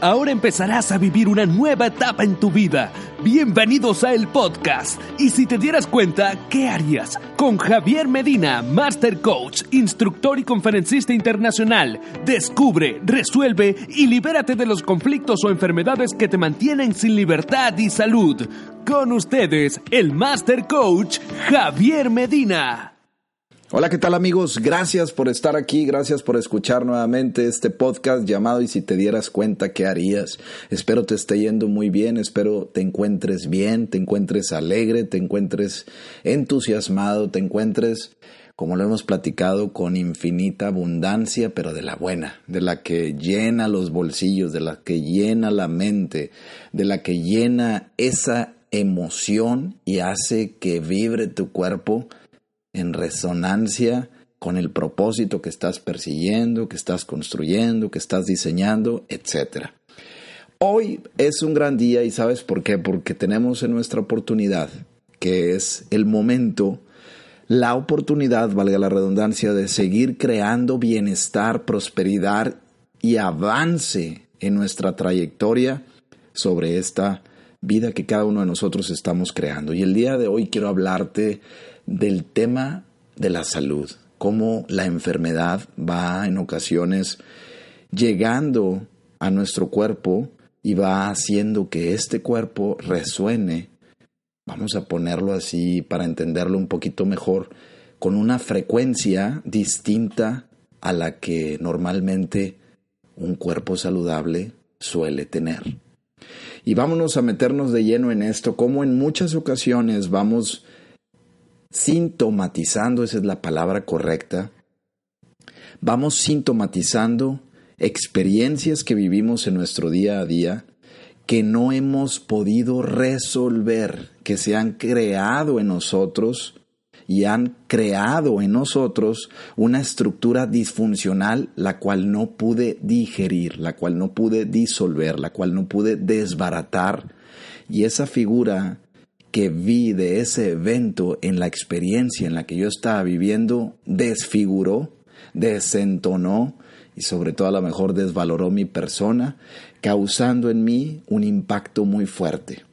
Ahora empezarás a vivir una nueva etapa en tu vida. Bienvenidos a el podcast. Y si te dieras cuenta, ¿qué harías? Con Javier Medina, Master Coach, instructor y conferencista internacional. Descubre, resuelve y libérate de los conflictos o enfermedades que te mantienen sin libertad y salud. Con ustedes, el Master Coach, Javier Medina. Hola, ¿qué tal amigos? Gracias por estar aquí, gracias por escuchar nuevamente este podcast llamado Y si te dieras cuenta, ¿qué harías? Espero te esté yendo muy bien, espero te encuentres bien, te encuentres alegre, te encuentres entusiasmado, te encuentres, como lo hemos platicado, con infinita abundancia, pero de la buena, de la que llena los bolsillos, de la que llena la mente, de la que llena esa emoción y hace que vibre tu cuerpo en resonancia con el propósito que estás persiguiendo, que estás construyendo, que estás diseñando, etc. Hoy es un gran día y sabes por qué? Porque tenemos en nuestra oportunidad, que es el momento, la oportunidad, valga la redundancia, de seguir creando bienestar, prosperidad y avance en nuestra trayectoria sobre esta vida que cada uno de nosotros estamos creando. Y el día de hoy quiero hablarte del tema de la salud, cómo la enfermedad va en ocasiones llegando a nuestro cuerpo y va haciendo que este cuerpo resuene, vamos a ponerlo así para entenderlo un poquito mejor, con una frecuencia distinta a la que normalmente un cuerpo saludable suele tener. Y vámonos a meternos de lleno en esto, como en muchas ocasiones vamos sintomatizando, esa es la palabra correcta, vamos sintomatizando experiencias que vivimos en nuestro día a día que no hemos podido resolver, que se han creado en nosotros y han creado en nosotros una estructura disfuncional la cual no pude digerir, la cual no pude disolver, la cual no pude desbaratar. Y esa figura que vi de ese evento en la experiencia en la que yo estaba viviendo desfiguró, desentonó y sobre todo a lo mejor desvaloró mi persona, causando en mí un impacto muy fuerte.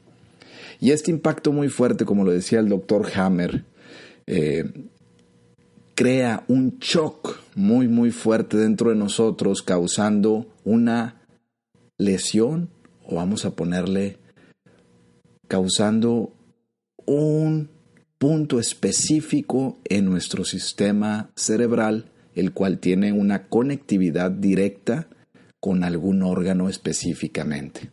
Y este impacto muy fuerte, como lo decía el doctor Hammer, eh, crea un shock muy, muy fuerte dentro de nosotros, causando una lesión, o vamos a ponerle, causando un punto específico en nuestro sistema cerebral, el cual tiene una conectividad directa con algún órgano específicamente.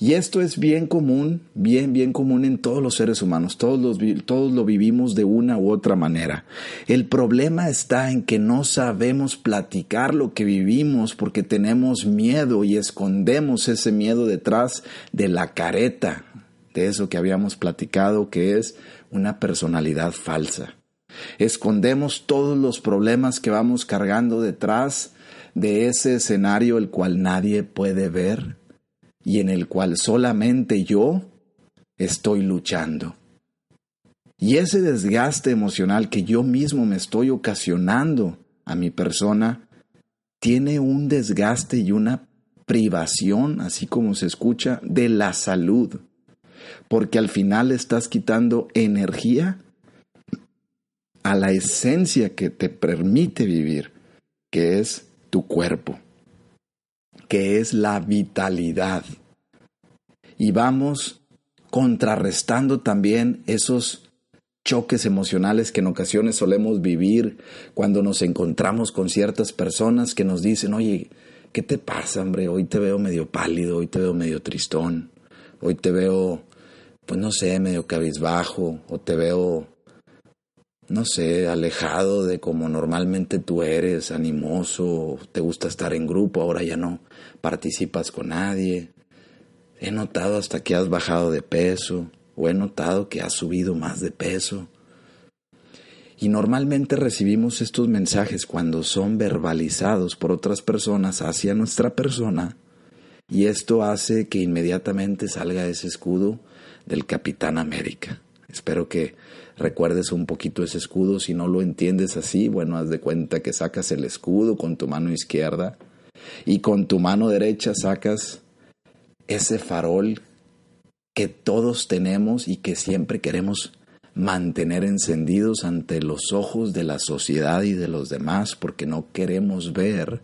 Y esto es bien común, bien, bien común en todos los seres humanos, todos, todos lo vivimos de una u otra manera. El problema está en que no sabemos platicar lo que vivimos porque tenemos miedo y escondemos ese miedo detrás de la careta, de eso que habíamos platicado, que es una personalidad falsa. Escondemos todos los problemas que vamos cargando detrás de ese escenario el cual nadie puede ver y en el cual solamente yo estoy luchando. Y ese desgaste emocional que yo mismo me estoy ocasionando a mi persona tiene un desgaste y una privación, así como se escucha, de la salud porque al final estás quitando energía a la esencia que te permite vivir, que es tu cuerpo, que es la vitalidad. Y vamos contrarrestando también esos choques emocionales que en ocasiones solemos vivir cuando nos encontramos con ciertas personas que nos dicen, oye, ¿qué te pasa, hombre? Hoy te veo medio pálido, hoy te veo medio tristón, hoy te veo pues no sé, medio cabizbajo o te veo, no sé, alejado de como normalmente tú eres, animoso, te gusta estar en grupo, ahora ya no participas con nadie. He notado hasta que has bajado de peso o he notado que has subido más de peso. Y normalmente recibimos estos mensajes cuando son verbalizados por otras personas hacia nuestra persona y esto hace que inmediatamente salga ese escudo del Capitán América. Espero que recuerdes un poquito ese escudo. Si no lo entiendes así, bueno, haz de cuenta que sacas el escudo con tu mano izquierda y con tu mano derecha sacas ese farol que todos tenemos y que siempre queremos mantener encendidos ante los ojos de la sociedad y de los demás porque no queremos ver,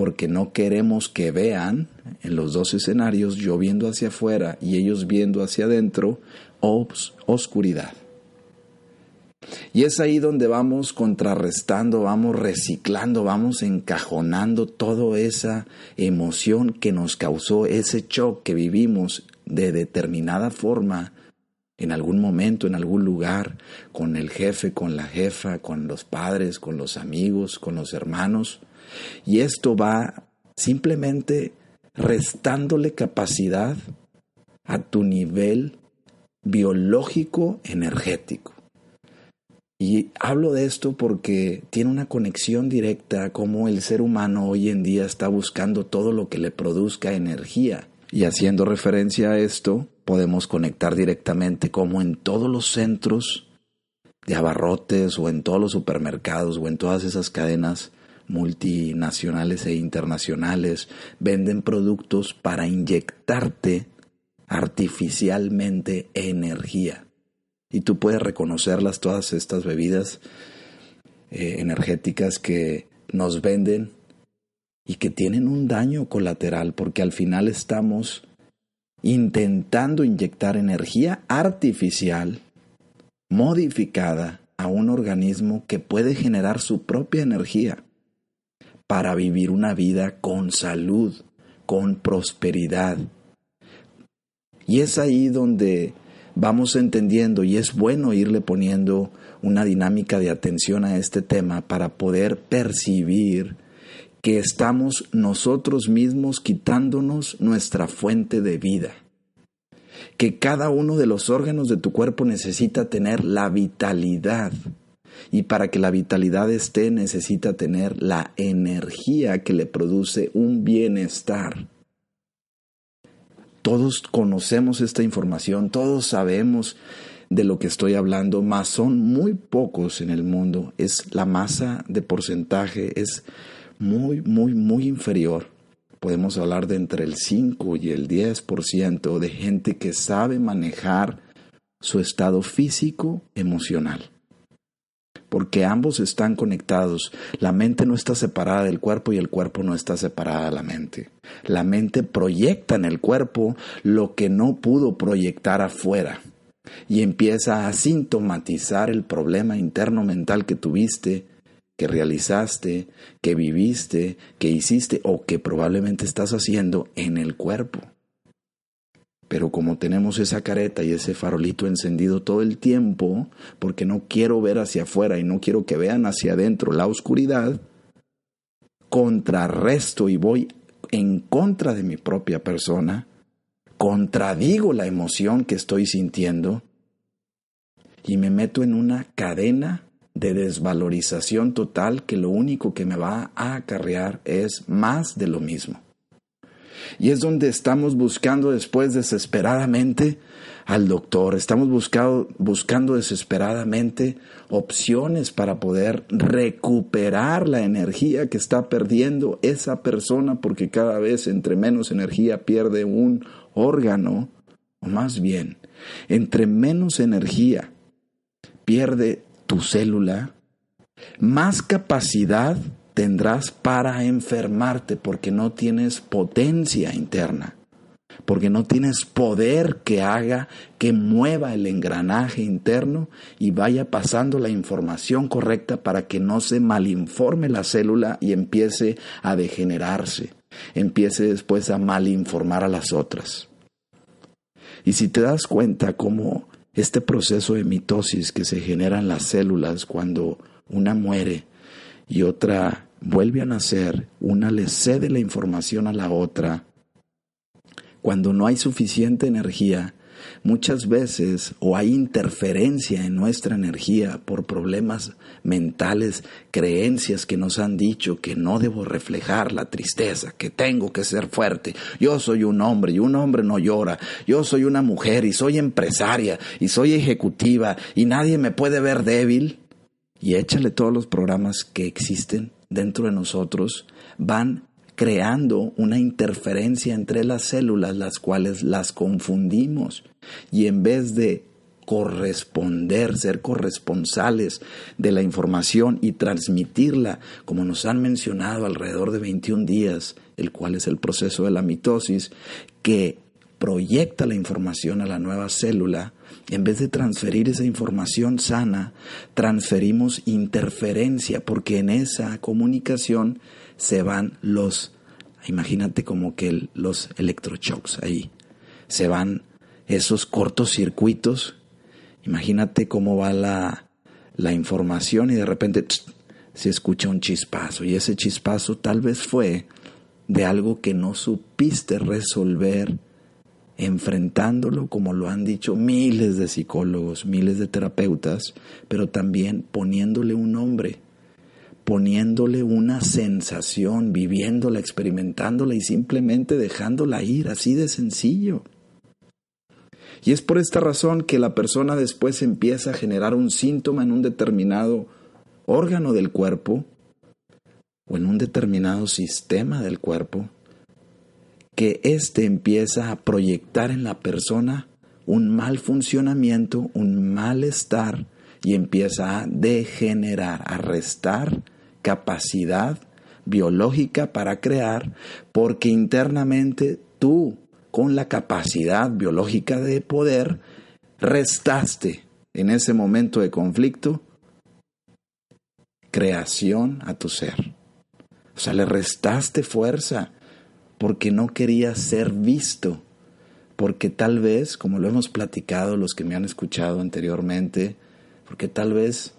porque no queremos que vean en los dos escenarios, yo viendo hacia afuera y ellos viendo hacia adentro, oscuridad. Y es ahí donde vamos contrarrestando, vamos reciclando, vamos encajonando toda esa emoción que nos causó ese shock que vivimos de determinada forma en algún momento, en algún lugar, con el jefe, con la jefa, con los padres, con los amigos, con los hermanos. Y esto va simplemente restándole capacidad a tu nivel biológico energético. Y hablo de esto porque tiene una conexión directa a cómo el ser humano hoy en día está buscando todo lo que le produzca energía. Y haciendo referencia a esto, podemos conectar directamente como en todos los centros de abarrotes o en todos los supermercados o en todas esas cadenas multinacionales e internacionales venden productos para inyectarte artificialmente energía. Y tú puedes reconocerlas, todas estas bebidas eh, energéticas que nos venden y que tienen un daño colateral porque al final estamos intentando inyectar energía artificial modificada a un organismo que puede generar su propia energía para vivir una vida con salud, con prosperidad. Y es ahí donde vamos entendiendo y es bueno irle poniendo una dinámica de atención a este tema para poder percibir que estamos nosotros mismos quitándonos nuestra fuente de vida, que cada uno de los órganos de tu cuerpo necesita tener la vitalidad y para que la vitalidad esté necesita tener la energía que le produce un bienestar. Todos conocemos esta información, todos sabemos de lo que estoy hablando, mas son muy pocos en el mundo. Es la masa de porcentaje es muy, muy, muy inferior. Podemos hablar de entre el 5 y el 10% de gente que sabe manejar su estado físico emocional porque ambos están conectados. La mente no está separada del cuerpo y el cuerpo no está separada de la mente. La mente proyecta en el cuerpo lo que no pudo proyectar afuera y empieza a sintomatizar el problema interno mental que tuviste, que realizaste, que viviste, que hiciste o que probablemente estás haciendo en el cuerpo. Pero como tenemos esa careta y ese farolito encendido todo el tiempo, porque no quiero ver hacia afuera y no quiero que vean hacia adentro la oscuridad, contrarresto y voy en contra de mi propia persona, contradigo la emoción que estoy sintiendo y me meto en una cadena de desvalorización total que lo único que me va a acarrear es más de lo mismo. Y es donde estamos buscando después desesperadamente al doctor, estamos buscando, buscando desesperadamente opciones para poder recuperar la energía que está perdiendo esa persona porque cada vez entre menos energía pierde un órgano, o más bien, entre menos energía pierde tu célula, más capacidad tendrás para enfermarte porque no tienes potencia interna, porque no tienes poder que haga que mueva el engranaje interno y vaya pasando la información correcta para que no se malinforme la célula y empiece a degenerarse, empiece después a malinformar a las otras. Y si te das cuenta cómo este proceso de mitosis que se genera en las células cuando una muere y otra vuelve a nacer, una le cede la información a la otra. Cuando no hay suficiente energía, muchas veces o hay interferencia en nuestra energía por problemas mentales, creencias que nos han dicho que no debo reflejar la tristeza, que tengo que ser fuerte. Yo soy un hombre y un hombre no llora. Yo soy una mujer y soy empresaria y soy ejecutiva y nadie me puede ver débil. Y échale todos los programas que existen dentro de nosotros van creando una interferencia entre las células, las cuales las confundimos. Y en vez de corresponder, ser corresponsales de la información y transmitirla, como nos han mencionado, alrededor de 21 días, el cual es el proceso de la mitosis, que proyecta la información a la nueva célula, en vez de transferir esa información sana, transferimos interferencia, porque en esa comunicación se van los, imagínate como que los electroshocks ahí, se van esos cortocircuitos. Imagínate cómo va la, la información y de repente se escucha un chispazo. Y ese chispazo tal vez fue de algo que no supiste resolver enfrentándolo como lo han dicho miles de psicólogos, miles de terapeutas, pero también poniéndole un nombre, poniéndole una sensación, viviéndola, experimentándola y simplemente dejándola ir, así de sencillo. Y es por esta razón que la persona después empieza a generar un síntoma en un determinado órgano del cuerpo o en un determinado sistema del cuerpo, que éste empieza a proyectar en la persona un mal funcionamiento, un malestar y empieza a degenerar, a restar capacidad biológica para crear, porque internamente tú con la capacidad biológica de poder, restaste en ese momento de conflicto creación a tu ser. O sea, le restaste fuerza porque no querías ser visto, porque tal vez, como lo hemos platicado los que me han escuchado anteriormente, porque tal vez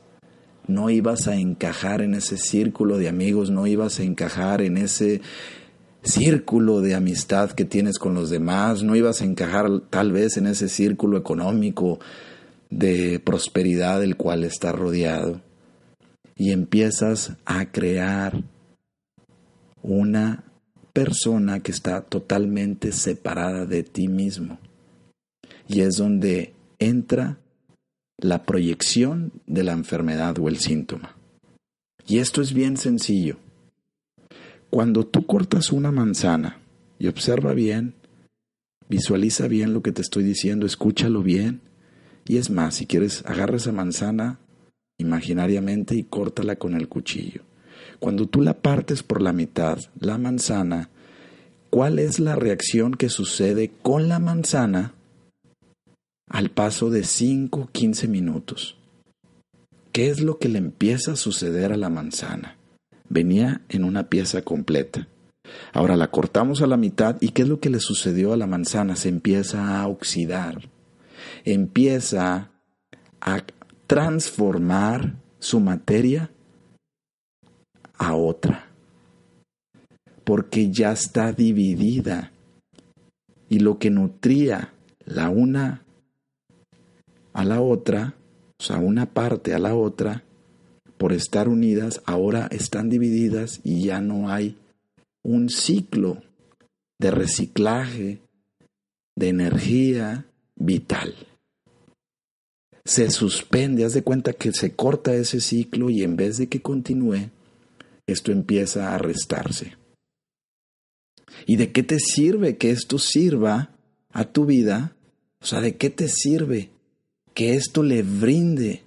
no ibas a encajar en ese círculo de amigos, no ibas a encajar en ese círculo de amistad que tienes con los demás, no ibas a encajar tal vez en ese círculo económico de prosperidad del cual estás rodeado. Y empiezas a crear una persona que está totalmente separada de ti mismo. Y es donde entra la proyección de la enfermedad o el síntoma. Y esto es bien sencillo. Cuando tú cortas una manzana y observa bien, visualiza bien lo que te estoy diciendo, escúchalo bien. Y es más, si quieres, agarra esa manzana imaginariamente y córtala con el cuchillo. Cuando tú la partes por la mitad, la manzana, ¿cuál es la reacción que sucede con la manzana al paso de 5 15 minutos? ¿Qué es lo que le empieza a suceder a la manzana? venía en una pieza completa. Ahora la cortamos a la mitad y ¿qué es lo que le sucedió a la manzana? Se empieza a oxidar, empieza a transformar su materia a otra, porque ya está dividida y lo que nutría la una a la otra, o sea, una parte a la otra, por estar unidas, ahora están divididas y ya no hay un ciclo de reciclaje de energía vital. Se suspende, haz de cuenta que se corta ese ciclo y en vez de que continúe, esto empieza a restarse. ¿Y de qué te sirve que esto sirva a tu vida? O sea, ¿de qué te sirve que esto le brinde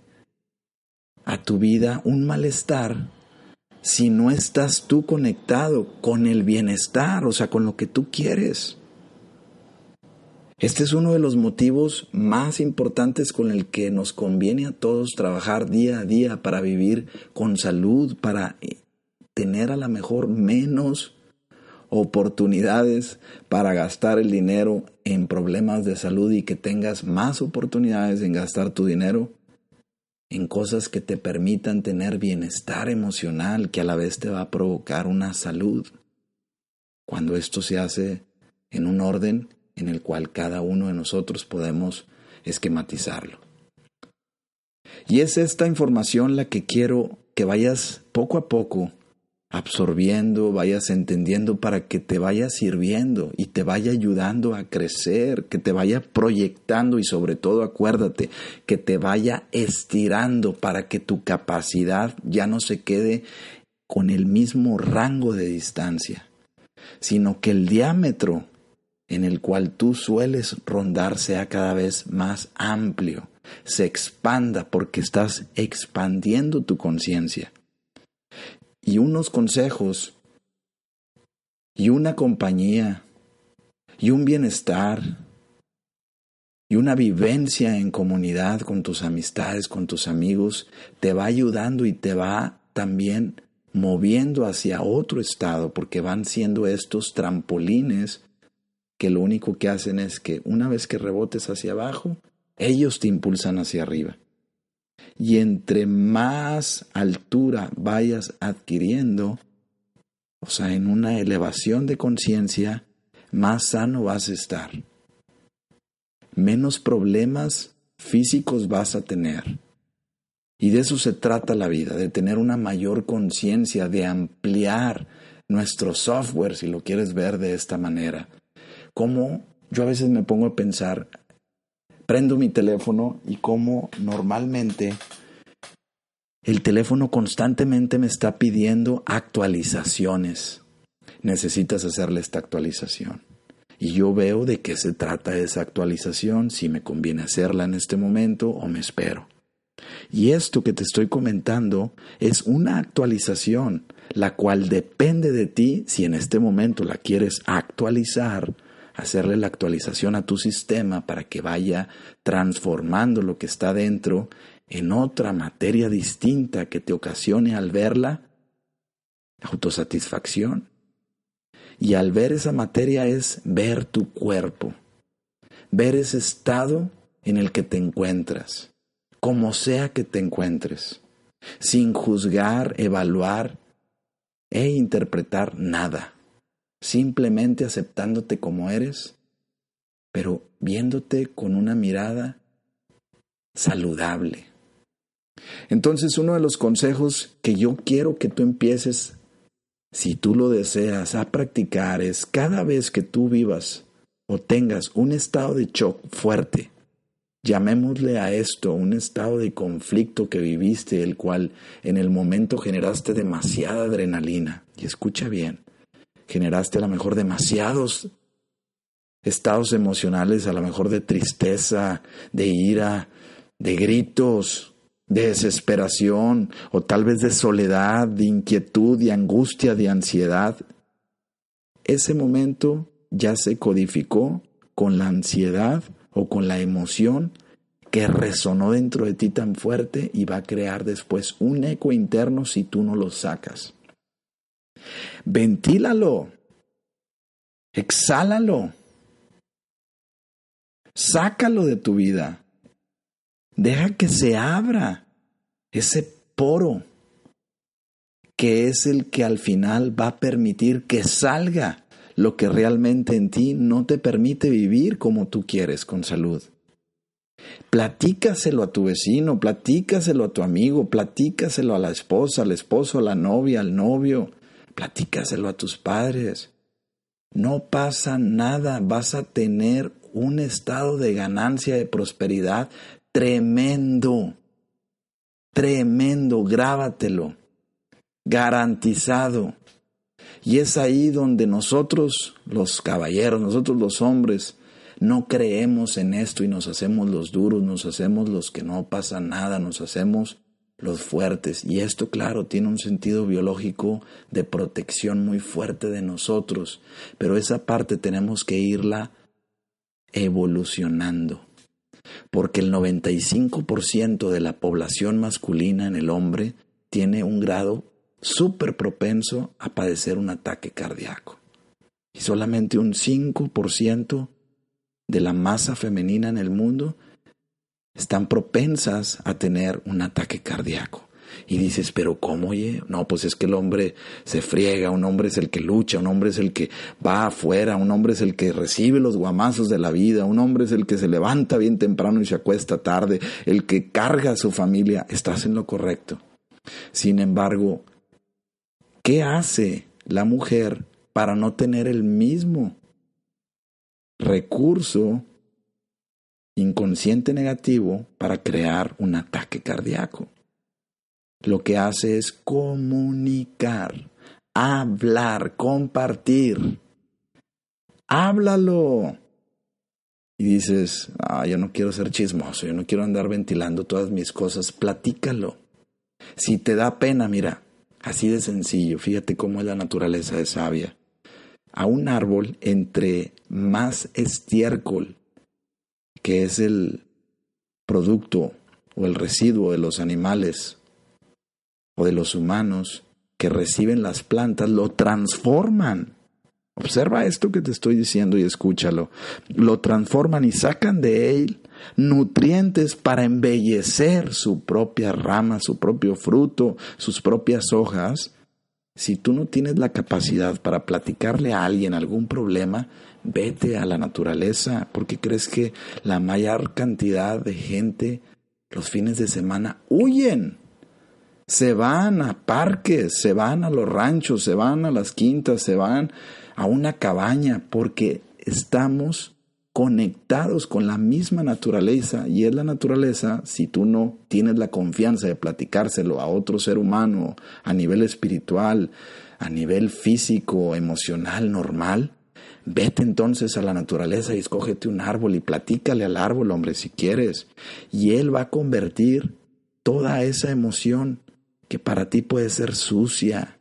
a tu vida un malestar si no estás tú conectado con el bienestar, o sea, con lo que tú quieres. Este es uno de los motivos más importantes con el que nos conviene a todos trabajar día a día para vivir con salud, para tener a lo mejor menos oportunidades para gastar el dinero en problemas de salud y que tengas más oportunidades en gastar tu dinero en cosas que te permitan tener bienestar emocional que a la vez te va a provocar una salud. Cuando esto se hace en un orden en el cual cada uno de nosotros podemos esquematizarlo. Y es esta información la que quiero que vayas poco a poco absorbiendo, vayas entendiendo para que te vaya sirviendo y te vaya ayudando a crecer, que te vaya proyectando y sobre todo acuérdate, que te vaya estirando para que tu capacidad ya no se quede con el mismo rango de distancia, sino que el diámetro en el cual tú sueles rondar sea cada vez más amplio, se expanda porque estás expandiendo tu conciencia. Y unos consejos y una compañía y un bienestar y una vivencia en comunidad con tus amistades, con tus amigos, te va ayudando y te va también moviendo hacia otro estado, porque van siendo estos trampolines que lo único que hacen es que una vez que rebotes hacia abajo, ellos te impulsan hacia arriba. Y entre más altura vayas adquiriendo, o sea, en una elevación de conciencia, más sano vas a estar. Menos problemas físicos vas a tener. Y de eso se trata la vida, de tener una mayor conciencia, de ampliar nuestro software, si lo quieres ver de esta manera. Como yo a veces me pongo a pensar, prendo mi teléfono y como normalmente el teléfono constantemente me está pidiendo actualizaciones. Necesitas hacerle esta actualización. Y yo veo de qué se trata esa actualización, si me conviene hacerla en este momento o me espero. Y esto que te estoy comentando es una actualización, la cual depende de ti si en este momento la quieres actualizar, hacerle la actualización a tu sistema para que vaya transformando lo que está dentro en otra materia distinta que te ocasione al verla autosatisfacción. Y al ver esa materia es ver tu cuerpo, ver ese estado en el que te encuentras como sea que te encuentres, sin juzgar, evaluar e interpretar nada, simplemente aceptándote como eres, pero viéndote con una mirada saludable. Entonces uno de los consejos que yo quiero que tú empieces, si tú lo deseas, a practicar es cada vez que tú vivas o tengas un estado de shock fuerte, Llamémosle a esto un estado de conflicto que viviste, el cual en el momento generaste demasiada adrenalina. Y escucha bien, generaste a lo mejor demasiados estados emocionales, a lo mejor de tristeza, de ira, de gritos, de desesperación, o tal vez de soledad, de inquietud, de angustia, de ansiedad. Ese momento ya se codificó con la ansiedad o con la emoción que resonó dentro de ti tan fuerte y va a crear después un eco interno si tú no lo sacas. Ventílalo. Exhálalo. Sácalo de tu vida. Deja que se abra ese poro que es el que al final va a permitir que salga lo que realmente en ti no te permite vivir como tú quieres con salud. Platícaselo a tu vecino, platícaselo a tu amigo, platícaselo a la esposa, al esposo, a la novia, al novio, platícaselo a tus padres. No pasa nada, vas a tener un estado de ganancia, de prosperidad tremendo, tremendo, grábatelo, garantizado. Y es ahí donde nosotros, los caballeros, nosotros los hombres, no creemos en esto y nos hacemos los duros, nos hacemos los que no pasa nada, nos hacemos los fuertes. Y esto, claro, tiene un sentido biológico de protección muy fuerte de nosotros, pero esa parte tenemos que irla evolucionando. Porque el 95% de la población masculina en el hombre tiene un grado súper propenso a padecer un ataque cardíaco. Y solamente un 5% de la masa femenina en el mundo están propensas a tener un ataque cardíaco. Y dices, pero ¿cómo, oye? No, pues es que el hombre se friega, un hombre es el que lucha, un hombre es el que va afuera, un hombre es el que recibe los guamazos de la vida, un hombre es el que se levanta bien temprano y se acuesta tarde, el que carga a su familia. Estás en lo correcto. Sin embargo, ¿qué hace la mujer para no tener el mismo recurso inconsciente negativo para crear un ataque cardíaco. Lo que hace es comunicar, hablar, compartir. Háblalo. Y dices, ah, yo no quiero ser chismoso, yo no quiero andar ventilando todas mis cosas, platícalo. Si te da pena, mira, así de sencillo, fíjate cómo es la naturaleza de sabia. A un árbol, entre más estiércol, que es el producto o el residuo de los animales o de los humanos que reciben las plantas, lo transforman. Observa esto que te estoy diciendo y escúchalo. Lo transforman y sacan de él nutrientes para embellecer su propia rama, su propio fruto, sus propias hojas. Si tú no tienes la capacidad para platicarle a alguien algún problema, vete a la naturaleza, porque crees que la mayor cantidad de gente los fines de semana huyen. Se van a parques, se van a los ranchos, se van a las quintas, se van a una cabaña, porque estamos conectados con la misma naturaleza y es la naturaleza, si tú no tienes la confianza de platicárselo a otro ser humano a nivel espiritual, a nivel físico, emocional, normal, vete entonces a la naturaleza y escógete un árbol y platícale al árbol, hombre, si quieres, y él va a convertir toda esa emoción que para ti puede ser sucia,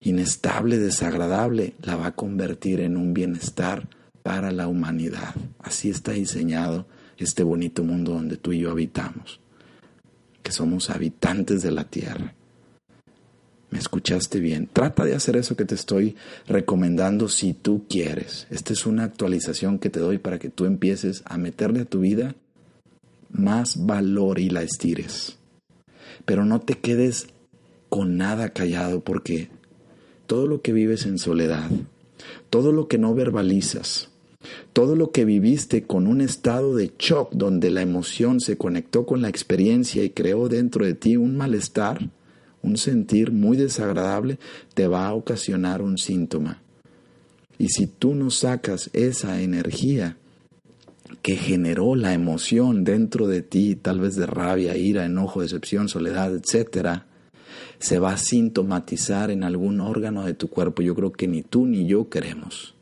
inestable, desagradable, la va a convertir en un bienestar para la humanidad. Así está diseñado este bonito mundo donde tú y yo habitamos, que somos habitantes de la tierra. ¿Me escuchaste bien? Trata de hacer eso que te estoy recomendando si tú quieres. Esta es una actualización que te doy para que tú empieces a meterle a tu vida más valor y la estires. Pero no te quedes con nada callado porque todo lo que vives en soledad, todo lo que no verbalizas, todo lo que viviste con un estado de shock donde la emoción se conectó con la experiencia y creó dentro de ti un malestar, un sentir muy desagradable, te va a ocasionar un síntoma. Y si tú no sacas esa energía que generó la emoción dentro de ti, tal vez de rabia, ira, enojo, decepción, soledad, etcétera, se va a sintomatizar en algún órgano de tu cuerpo. Yo creo que ni tú ni yo queremos.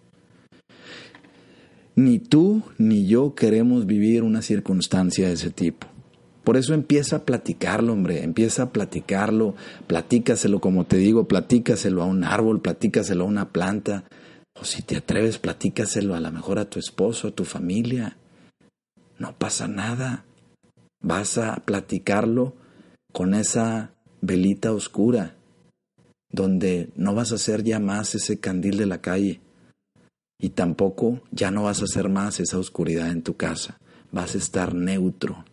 Ni tú ni yo queremos vivir una circunstancia de ese tipo. Por eso empieza a platicarlo, hombre, empieza a platicarlo, platícaselo, como te digo, platícaselo a un árbol, platícaselo a una planta, o si te atreves, platícaselo a lo mejor a tu esposo, a tu familia. No pasa nada. Vas a platicarlo con esa velita oscura, donde no vas a ser ya más ese candil de la calle y tampoco ya no vas a ser más esa oscuridad en tu casa. Vas a estar neutro,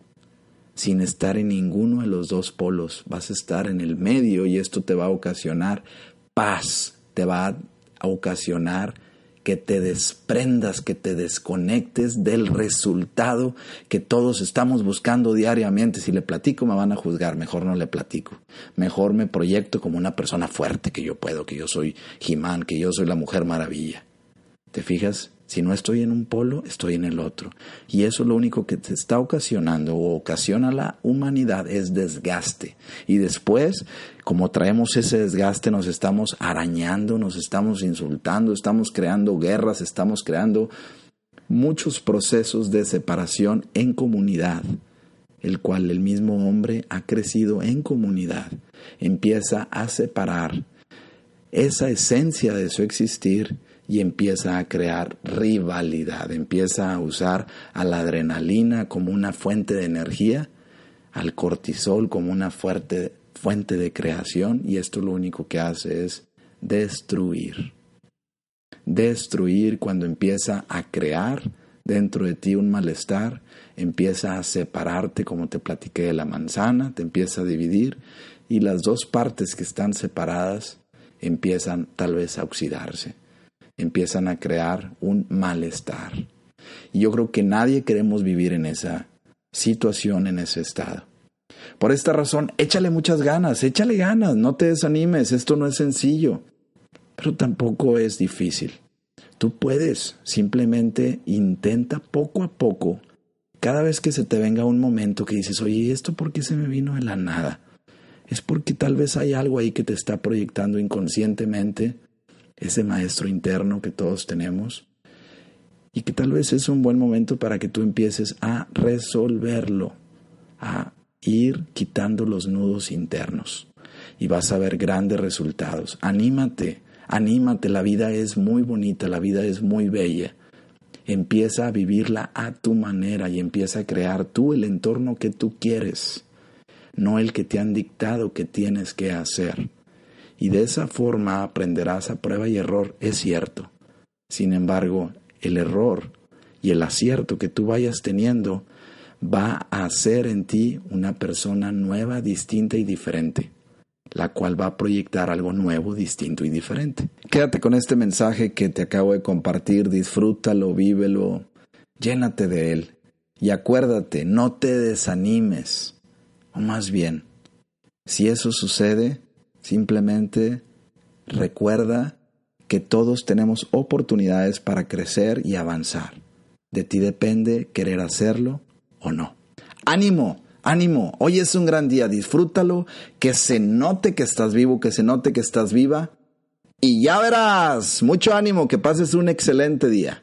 sin estar en ninguno de los dos polos. Vas a estar en el medio y esto te va a ocasionar paz, te va a ocasionar que te desprendas, que te desconectes del resultado que todos estamos buscando diariamente. Si le platico me van a juzgar, mejor no le platico. Mejor me proyecto como una persona fuerte, que yo puedo, que yo soy Jimán, que yo soy la mujer maravilla. ¿Te fijas? Si no estoy en un polo, estoy en el otro. Y eso lo único que te está ocasionando o ocasiona la humanidad es desgaste. Y después, como traemos ese desgaste, nos estamos arañando, nos estamos insultando, estamos creando guerras, estamos creando muchos procesos de separación en comunidad, el cual el mismo hombre ha crecido en comunidad. Empieza a separar esa esencia de su existir y empieza a crear rivalidad, empieza a usar a la adrenalina como una fuente de energía, al cortisol como una fuerte fuente de creación y esto lo único que hace es destruir. Destruir cuando empieza a crear dentro de ti un malestar, empieza a separarte como te platiqué de la manzana, te empieza a dividir y las dos partes que están separadas empiezan tal vez a oxidarse empiezan a crear un malestar. Y yo creo que nadie queremos vivir en esa situación, en ese estado. Por esta razón, échale muchas ganas, échale ganas, no te desanimes, esto no es sencillo, pero tampoco es difícil. Tú puedes, simplemente intenta poco a poco, cada vez que se te venga un momento que dices, oye, ¿esto por qué se me vino de la nada? es porque tal vez hay algo ahí que te está proyectando inconscientemente, ese maestro interno que todos tenemos, y que tal vez es un buen momento para que tú empieces a resolverlo, a ir quitando los nudos internos y vas a ver grandes resultados. Anímate, anímate, la vida es muy bonita, la vida es muy bella. Empieza a vivirla a tu manera y empieza a crear tú el entorno que tú quieres, no el que te han dictado que tienes que hacer. Y de esa forma aprenderás a prueba y error, es cierto. Sin embargo, el error y el acierto que tú vayas teniendo va a hacer en ti una persona nueva, distinta y diferente, la cual va a proyectar algo nuevo, distinto y diferente. Quédate con este mensaje que te acabo de compartir, disfrútalo, vívelo, llénate de él y acuérdate, no te desanimes, o más bien, si eso sucede, simplemente recuerda que todos tenemos oportunidades para crecer y avanzar. De ti depende querer hacerlo o no. Ánimo, ánimo, hoy es un gran día, disfrútalo, que se note que estás vivo, que se note que estás viva. Y ya verás, mucho ánimo, que pases un excelente día.